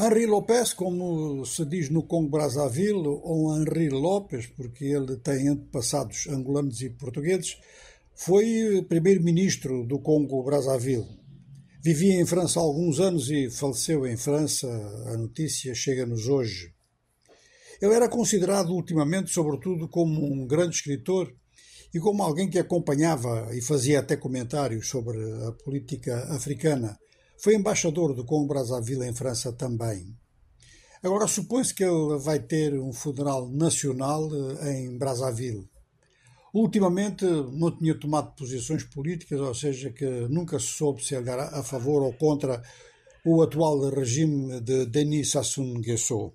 Henri Lopes, como se diz no Congo Brazzaville, ou Henri Lopes, porque ele tem antepassados angolanos e portugueses, foi primeiro-ministro do Congo Brazzaville. Vivia em França há alguns anos e faleceu em França. A notícia chega-nos hoje. Ele era considerado ultimamente, sobretudo, como um grande escritor e como alguém que acompanhava e fazia até comentários sobre a política africana. Foi embaixador do Congo Brazzaville em França também. Agora supõe-se que ele vai ter um funeral nacional eh, em Brazzaville. Ultimamente não tinha tomado posições políticas, ou seja, que nunca se soube se ele era a favor ou contra o atual regime de Denis Sassou Nguesso.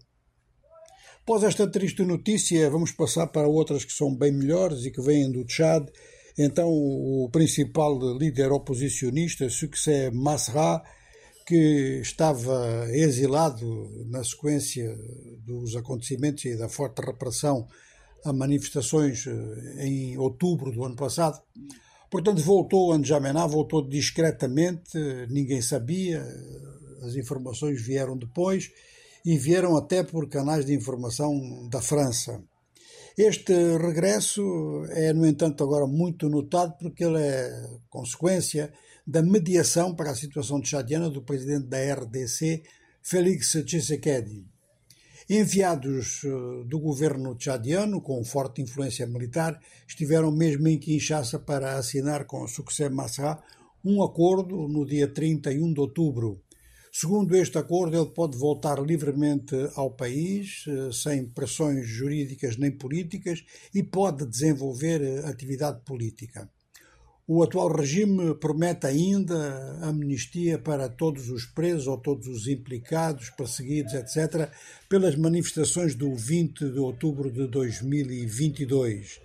Após esta triste notícia, vamos passar para outras que são bem melhores e que vêm do Tchad. Então, o principal líder oposicionista, Succès Masra, que estava exilado na sequência dos acontecimentos e da forte repressão a manifestações eh, em outubro do ano passado. Portanto, voltou a N'Djamena, voltou discretamente, ninguém sabia, as informações vieram depois e vieram até por canais de informação da França. Este regresso é, no entanto, agora muito notado porque ele é consequência da mediação para a situação tchadiana do presidente da RDC, Félix Tshisekedi. Enviados eh, do governo tchadiano, com forte influência militar, estiveram mesmo em Kinshasa para assinar com Succès Massa um acordo no dia 31 de outubro, Segundo este acordo, ele pode voltar livremente ao país, eh, sem pressões jurídicas nem políticas, e pode desenvolver eh, atividade política. O atual regime promete ainda amnistia para todos os presos ou todos os implicados, perseguidos, etc., pelas manifestações do 20 de outubro de 2022.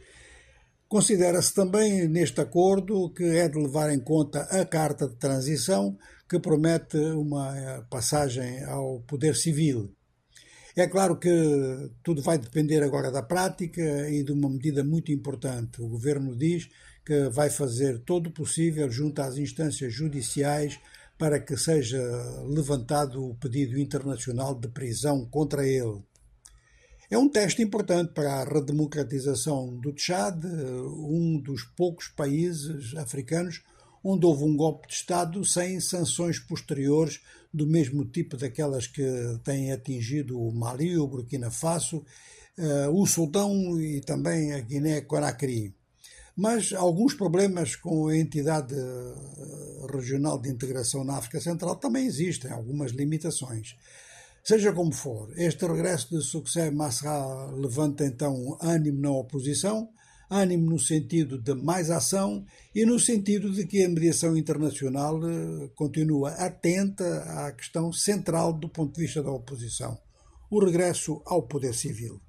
Considera-se também neste acordo que é de levar em conta a Carta de Transição, que promete uma eh, passagem ao poder civil. É claro que tudo vai depender agora da prática e de uma medida muito importante. O governo diz que vai fazer todo o possível junto às instâncias judiciais para que seja levantado o pedido internacional de prisão contra ele. É um teste importante para a redemocratização do Tchad, um dos poucos países africanos onde houve um golpe de Estado sem sanções posteriores do mesmo tipo daquelas que têm atingido o Mali, o Burkina Faso, eh, o Sudão e também a Guiné-Conakry. Mas alguns problemas com a entidade eh, regional de integração na África Central também existem, algumas limitações. Seja como for, este regresso de Succès Masra levanta então ânimo na oposição, ânimo no sentido de mais ação e no sentido de que a mediação internacional eh, continua atenta à questão central do ponto de vista da oposição, o regresso ao poder civil.